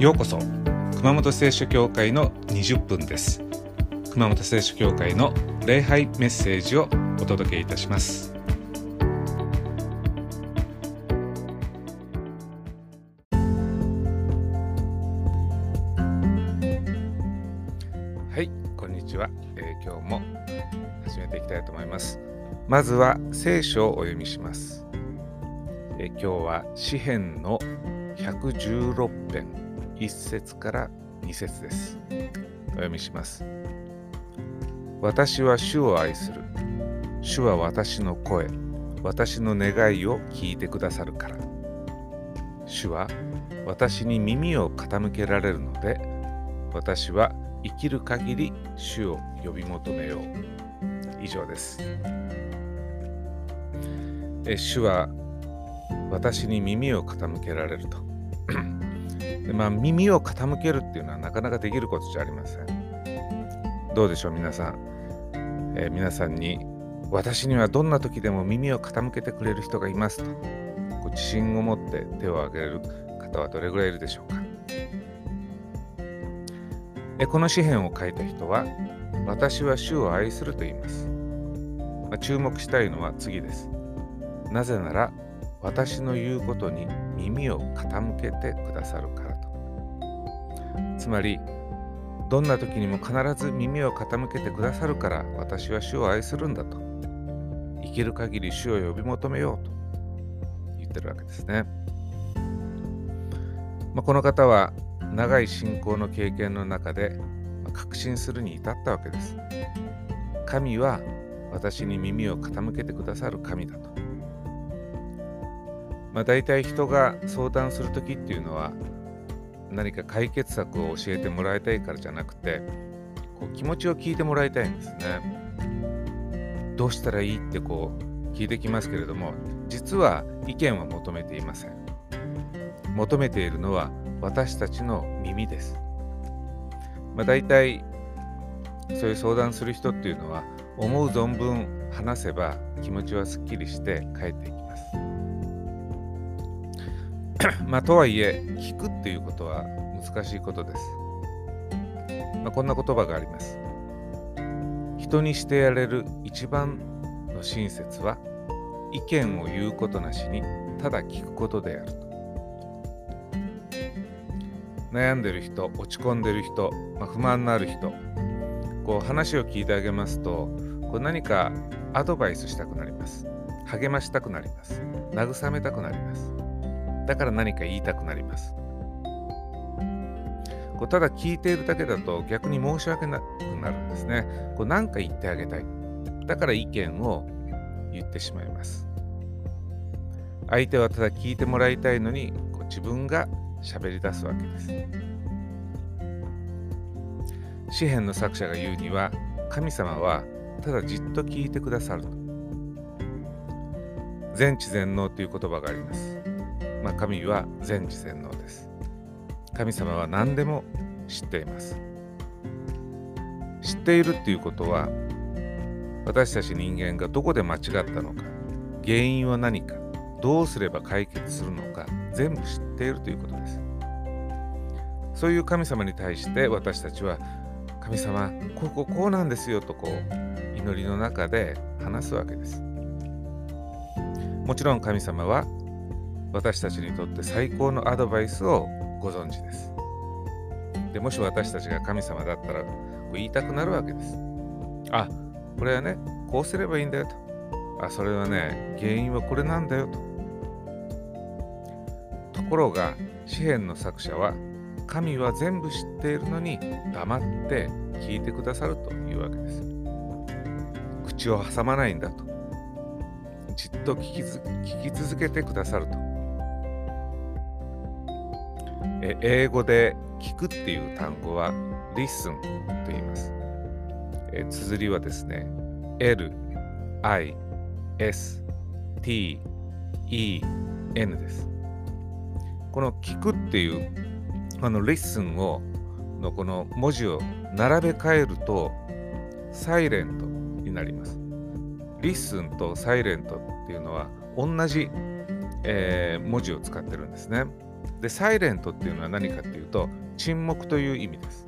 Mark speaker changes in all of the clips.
Speaker 1: ようこそ熊本聖書教会の20分です。熊本聖書教会の礼拝メッセージをお届けいたします。はいこんにちは、えー、今日も始めていきたいと思います。まずは聖書をお読みします、え、今日は詩編の116編。1節から2節です。お読みします。私は主を愛する。主は私の声、私の願いを聞いてくださるから。主は私に耳を傾けられるので、私は生きる限り主を呼び求めよう。以上です。え主は私に耳を傾けられると。でまあ、耳を傾けるっていうのはなかなかできることじゃありません。どうでしょう皆さん、えー、皆さんに私にはどんな時でも耳を傾けてくれる人がいますと。こう自信を持って手を挙げる方はどれぐらいいるでしょうか。えこの詩篇を書いた人は私は主を愛すると言います、まあ、注目したいのは次です。なぜなら私の言うことに耳を傾けてくださるから。つまりどんな時にも必ず耳を傾けてくださるから私は主を愛するんだと。生きる限り主を呼び求めようと。言ってるわけですね、まあ、この方は長い信仰の経験の中で確信するに至ったわけです。神は私に耳を傾けてくださる神だと。まあ、大体人が相談する時っていうのは何か解決策を教えてもらいたいからじゃなくてこう気持ちを聞いてもらいたいんですね。どうしたらいいってこう聞いてきますけれども実は意見は求めていません。求めているのは私たちの耳です。まあ、大体そういう相談する人っていうのは思う存分話せば気持ちはすっきりして帰っていき ま。あ、とはいえ、聞くっていうことは難しいことです。まあ、こんな言葉があります。人にしてやれる一番の親切は、意見を言うことなしに、ただ聞くことであると。悩んでる人、落ち込んでる人、まあ、不満のある人、こう話を聞いてあげますと、こう何かアドバイスしたくなります。励ましたくなります。慰めたくなります。だから何か言いたくなります。こうただ聞いているだけだと逆に申し訳なくなるんですね。こう何か言ってあげたい。だから意見を言ってしまいます。相手はただ聞いてもらいたいのにこう自分が喋り出すわけです。詩篇の作者が言うには神様はただじっと聞いてくださると。全知全能という言葉があります。まあ、神は全知全能です。神様は何でも知っています。知っているっていうことは私たち人間がどこで間違ったのか原因は何かどうすれば解決するのか全部知っているということです。そういう神様に対して私たちは神様こここうなんですよとこう祈りの中で話すわけです。もちろん神様は私たちにとって最高のアドバイスをご存知です。でもし私たちが神様だったら言いたくなるわけです。あ、これはね、こうすればいいんだよと。あ、それはね、原因はこれなんだよと。ところが、詩篇の作者は、神は全部知っているのに黙って聞いてくださるというわけです。口を挟まないんだと。じっと聞き聞き続けてくださると。え英語で聞くっていう単語は listen と言います。え綴りはですね、L, I, S, T, E, N です。この聞くっていうあの listen をのこの文字を並べ替えるとサイレントになります。listen とサイレントっていうのは同じ、えー、文字を使ってるんですね。で、サイレントっていうのは何かっていうと、沈黙という意味です。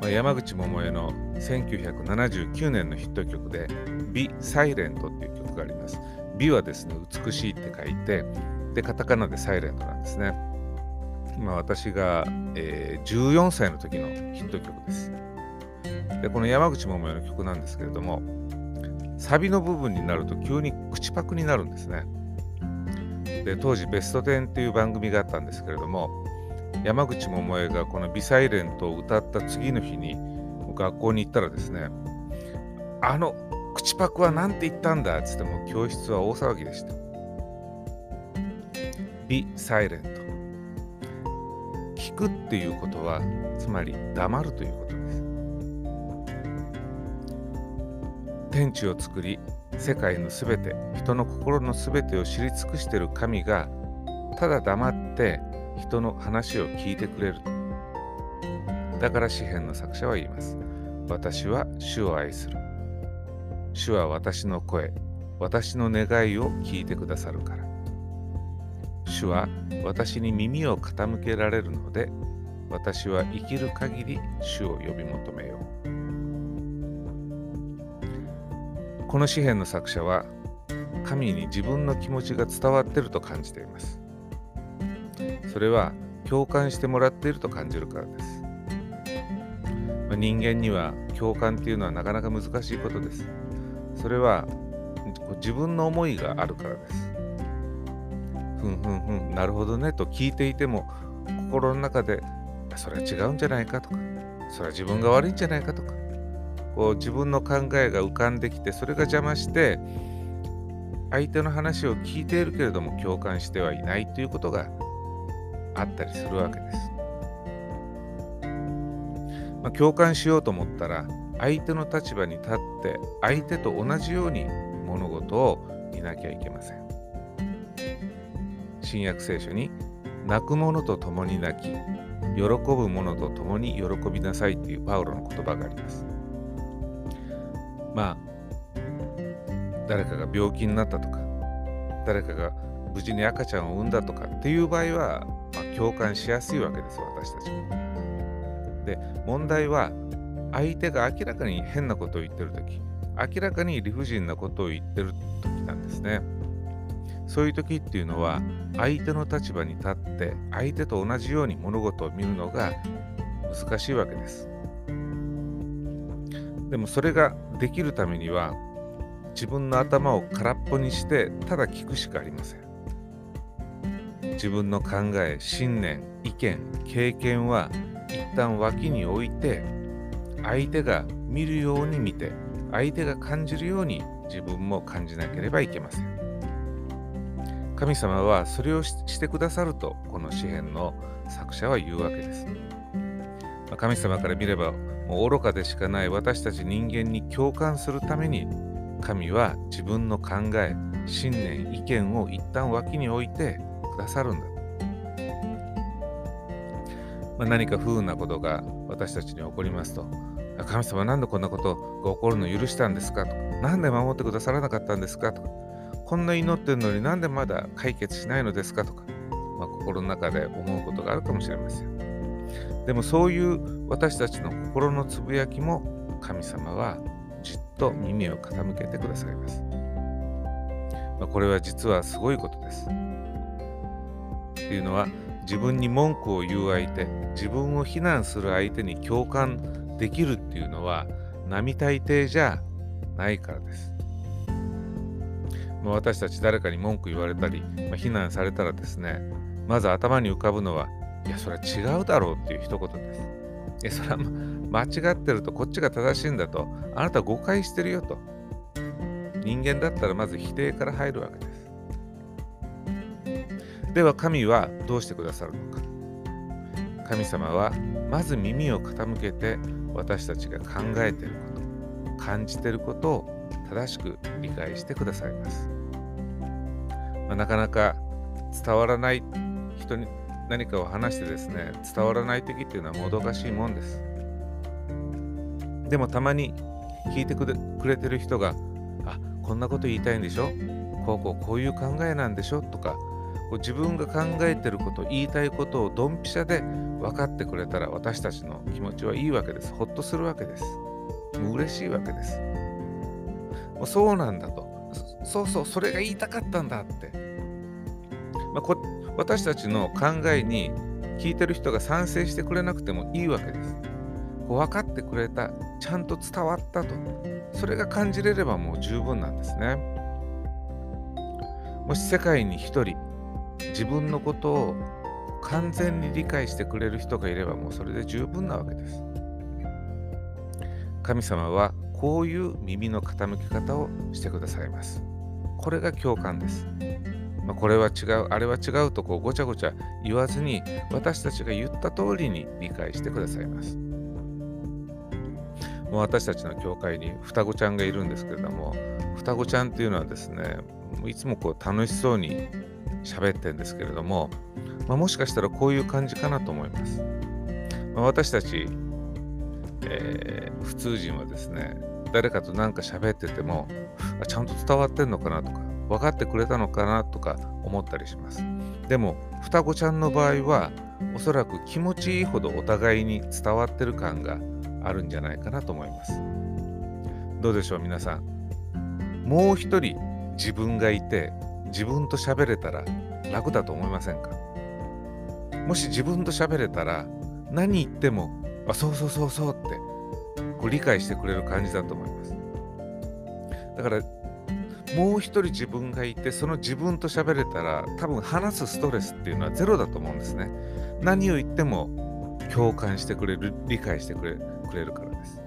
Speaker 1: まあ、山口百恵の1979年のヒット曲で、Be Silent っていう曲があります。美はですね、美しいって書いて、で、カタカナでサイレントなんですね。まあ、私が、えー、14歳の時のヒット曲です。で、この山口百恵の曲なんですけれども、サビの部分になると急に口パクになるんですね。で、当時ベスト10っていう番組があったんですけれども、山口百恵がこの「ビサイレントを歌った次の日に学校に行ったらですね、あの口パクは何て言ったんだっつっても教室は大騒ぎでした。Be silent 聞くっていうことはつまり黙るということです天地を作り世界のすべて人の心のすべてを知り尽くしている神がただ黙って人の話を聞いてくれる。だから詩篇の作者は言います。私は主を愛する。主は私の声私の願いを聞いてくださるから。主は私に耳を傾けられるので私は生きる限り主を呼び求めよう。この詩篇の作者は神に自分の気持ちが伝わっていると感じています。それは共感してもらっていると感じるからです、ま、人間には共感っていうのはなかなか難しいことです。それは自分の思いがあるからです。ふんふんふんなるほどねと聞いていても心の中でそれは違うんじゃないかとかそれは自分が悪いんじゃないかとかこう自分の考えが浮かんできてそれが邪魔して相手の話を聞いているけれども共感してはいないということがあったりするわけです。まあ、共感しようと思ったら相手の立場に立って相手と同じように物事を見なきゃいけません。新約聖書に泣く者と共に泣き喜ぶ者と共に喜びなさいというパウロの言葉があります。まあ誰かが病気になったとか誰かが無事に赤ちゃんを産んだとかっていう場合は、まあ、共感しやすいわけです私たちも。で問題は相手が明らかに変なことを言ってる時明らかに理不尽なことを言ってる時なんですね。そういう時っていうのは相手の立場に立って相手と同じように物事を見るのが難しいわけです。でもそれができるためには自分の頭を空っぽにしてただ聞くしかありません。自分の考え、信念、意見、経験は一旦脇に置いて相手が見るように見て相手が感じるように自分も感じなければいけません。神様はそれをしてくださるとこの詩篇の作者は言うわけです。神様から見ればもう愚かでしかない私たち人間に共感するために神は自分の考え、信念、意見を一旦脇に置いてくださるんだ。まあ、何か不運なことが私たちに起こりますと、神様なんでこんなことが起こるの許したんですかとか、なんで守ってくださらなかったんですかとか、こんな祈ってるのになんでまだ解決しないのですかとか、まあ、心の中で思うことがあるかもしれません。でもそういう私たちの心のつぶやきも神様はじっと耳を傾けてくださいます。まあ、これは実はすごいことです。っていうのは自分に文句を言う相手、自分を非難する相手に共感できるっていうのは並大抵じゃないからです。まあ、私たち誰かに文句言われたり、まあ、非難されたらですね、まず頭に浮かぶのは、いや、それは違うだろうっていう一言です。え、それは間違ってると、こっちが正しいんだと、あなた誤解してるよと。人間だったらまず否定から入るわけです。では神はどうしてくださるのか。神様はまず耳を傾けて私たちが考えていること、感じていることを正しく理解してくださいます。まあ、なかなか伝わらない人に何かを話してですね伝わらない時っていうのはもどかしいもんです。でもたまに聞いてくれてる人があこんなこと言いたいんでしょ？こうこうこういう考えなんでしょ？とかこう自分が考えてること言いたいことをドンピシャで分かってくれたら私たちの気持ちはいいわけです。ほっとするわけです。もう嬉しいわけです。もうそうなんだと。そうそうそれが言いたかったんだって、まあ、こ私たちの考えに聞いてる人が賛成してくれなくてもいいわけです。分かってくれたちゃんと伝わったと。それが感じれればもう十分なんですね。もし世界に一人自分のことを完全に理解してくれる人がいればもうそれで十分なわけです。神様はこういう耳の傾き方をしてくださいます。これが共感です。まあ、これは違う、あれは違うとこうごちゃごちゃ言わずに私たちが言った通りに理解してくださいます。もう私たちの教会に双子ちゃんがいるんですけれども、双子ちゃんっていうのはですね、いつもこう楽しそうに喋ってるんですけれども、まあ、もしかしたらこういう感じかなと思います。まあ、私たち、えー、普通人はですね、誰かと何か喋っててもあ、ちゃんと伝わってんのかなとか、分かってくれたのかなとか思ったりします。でも、双子ちゃんの場合は、おそらく気持ちいいほどお互いに伝わってる感があるんじゃないかなと思います。どうでしょう、皆さん。もう一人自分がいて、自分と喋れたら楽だと思いませんか？もし自分と喋れたら、何言っても、あ、そうそうそうそうってこう理解してくれる感じだと思います。だからもう一人自分がいてその自分と喋れたら多分話すストレスっていうのはゼロだと思うんですね。何を言っても共感してくれる理解してくれくれるからです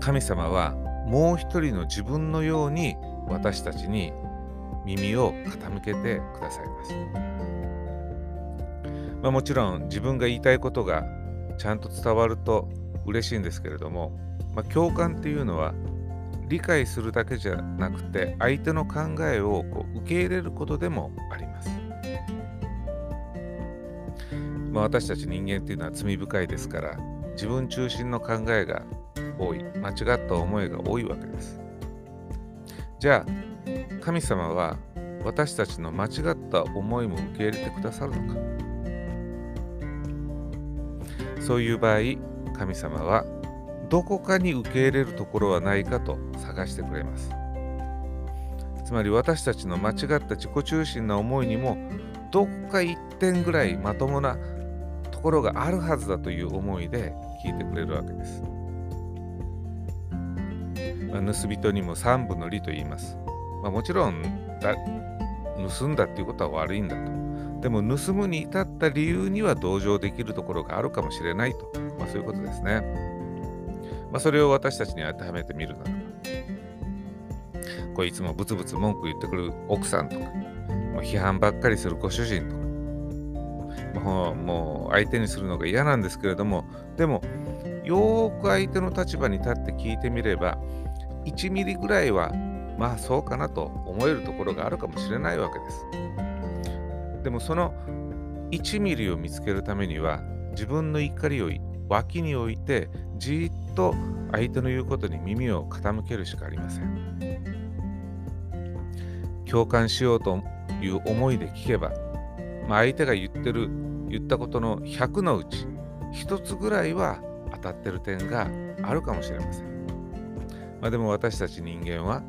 Speaker 1: 神様はもう一人の自分のように私たちに耳を傾けてくださいます、まあ、もちろん自分が言いたいことがちゃんと伝わると嬉しいんですけれども、まあ、共感っていうのは理解するだけじゃなくて相手の考えをこう受け入れることでもあります。まあ、私たち人間っていうのは罪深いですから自分中心の考えが多い間違った思いが多いわけです。じゃあ神様は私たちの間違った思いも受け入れてくださるのかそういう場合神様はどこかに受け入れるところはないかと探してくれます。つまり私たちの間違った自己中心な思いにもどこか一点ぐらいまともなところがあるはずだという思いで聞いてくれるわけです。まあ、盗人にも三分の利と言います。まあ、もちろんだ盗んだっていうことは悪いんだと。でも盗むに至った理由には同情できるところがあるかもしれないと、まあ、そういうことですね。まあ、それを私たちに当てはめてみるならば、こういつもブツブツ文句言ってくる奥さんとか、もう批判ばっかりするご主人とか、もうもう相手にするのが嫌なんですけれども、でも、よーく相手の立場に立って聞いてみれば、1ミリぐらいは、まあそうかなと思えるところがあるかもしれないわけです。でもその1ミリを見つけるためには、自分の怒りを脇に置いてじっと相手の言うことに耳を傾けるしかありません。共感しようという思いで聞けば、まあ、相手が言ってる言ったことの100のうち1つぐらいは当たってる点があるかもしれません、まあ、でも私たち人間は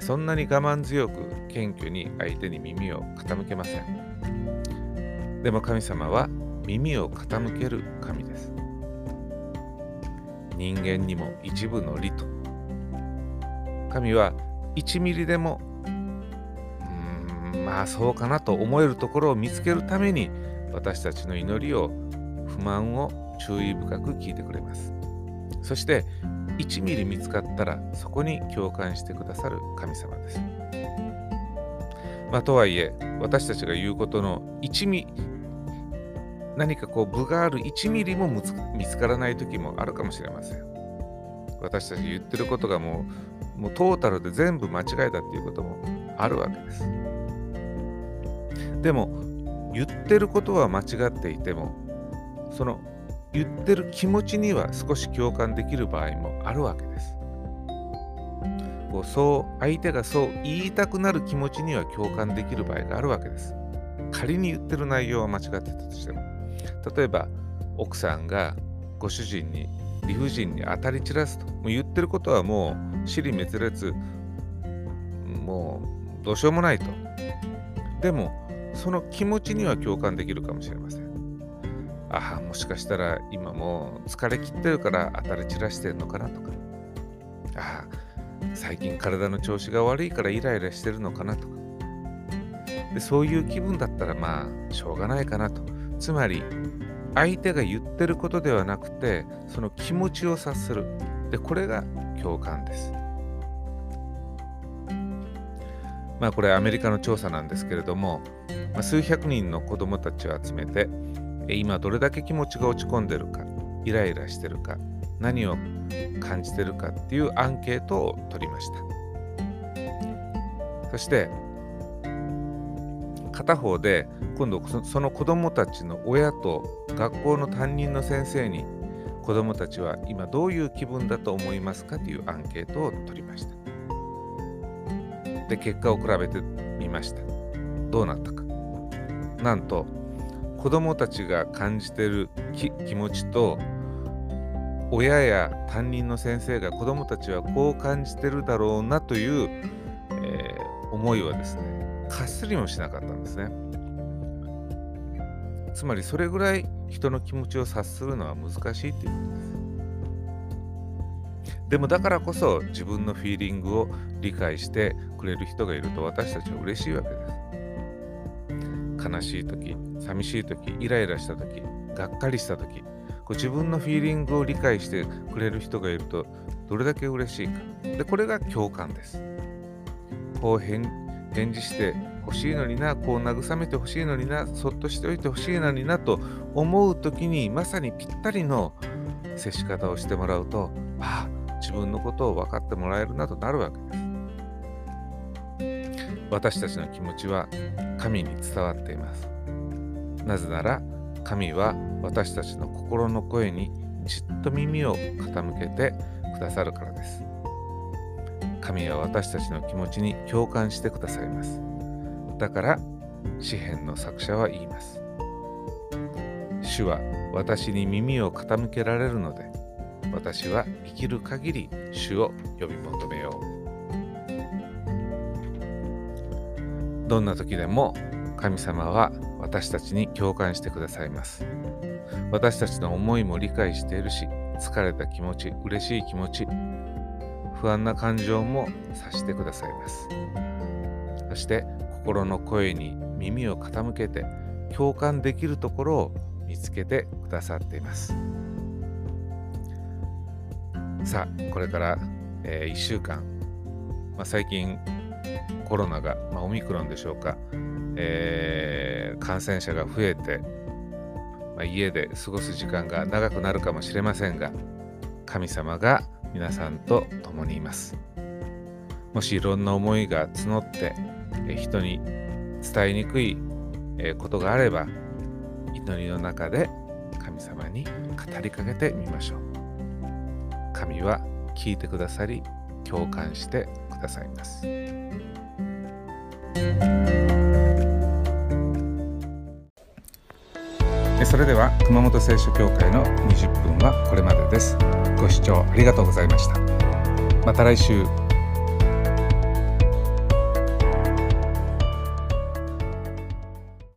Speaker 1: そんなに我慢強く謙虚に相手に耳を傾けません。でも神様は耳を傾ける神です。人間にも一部の利と。神は1ミリでもうんまあそうかなと思えるところを見つけるために私たちの祈りを不満を注意深く聞いてくれます。そして1ミリ見つかったらそこに共感してくださる神様です。まあ、とはいえ私たちが言うことの1ミ何かこう分がある1ミリも見つからない時もあるかもしれません。私たち言ってることがもうもうトータルで全部間違いだっていうこともあるわけです。でも言ってることは間違っていてもその言ってる気持ちには少し共感できる場合もあるわけです。こうそう相手がそう言いたくなる気持ちには共感できる場合があるわけです。仮に言ってる内容は間違ってたとしても例えば奥さんがご主人に理不尽に当たり散らすともう言ってることはもう尻滅裂もうどうしようもないと。でもその気持ちには共感できるかもしれません。ああもしかしたら今もう疲れ切ってるから当たり散らしてるのかなとか。ああ最近体の調子が悪いからイライラしてるのかなとか。でそういう気分だったらまあしょうがないかなと。つまり相手が言ってることではなくてその気持ちを察する。でこれが共感です。まあこれアメリカの調査なんですけれども、まあ、数百人の子どもたちを集めて今どれだけ気持ちが落ち込んでるかイライラしてるか何を感じてるかっていうアンケートを取りました。そして片方で今度その子どもたちの親と学校の担任の先生に子どもたちは今どういう気分だと思いますかというアンケートを取りました。で結果を比べてみました。どうなったか。なんと子どもたちが感じてる気持ちと親や担任の先生が子どもたちはこう感じてるだろうなという、えー、思いはですねかすりもしなかったんですね。つまりそれぐらい人の気持ちを察するのは難しいということです。でもだからこそ自分のフィーリングを理解してくれる人がいると私たちは嬉しいわけです。悲しい時、寂しい時、イライラした時、がっかりした時、こう自分のフィーリングを理解してくれる人がいるとどれだけ嬉しいか。で、これが共感です。こう返返事して欲しいのにな、こう慰めてほしいのにな、そっとしておいてほしいのになと思う時にまさにぴったりの接し方をしてもらうと、ああ、自分のことを分かってもらえるなとなるわけです。私たちの気持ちは神に伝わっています。なぜなら神は私たちの心の声にじっと耳を傾けてくださるからです。神は私たちの気持ちに共感してくださいます。だから詩篇の作者は言います。主は私に耳を傾けられるので、私は生きる限り主を呼び求めよう。どんな時でも神様は私たちに共感してくださいます。私たちの思いも理解しているし、疲れた気持ち、嬉しい気持ち、不安な感情も察してくださいます。そして心の声に耳を傾けて共感できるところを見つけてくださっています。さあ、これから、えー、1週間、まあ、最近コロナが、まあ、オミクロンでしょうか、えー、感染者が増えて、まあ、家で過ごす時間が長くなるかもしれませんが、神様が皆さんと共にいます。もしいろんな思いが募って人に伝えにくいことがあれば祈りの中で神様に語りかけてみましょう。神は聞いてくださり共感してくださいます。それでは熊本聖書協会の20分はこれまでです。ご視聴ありがとうございました。また来週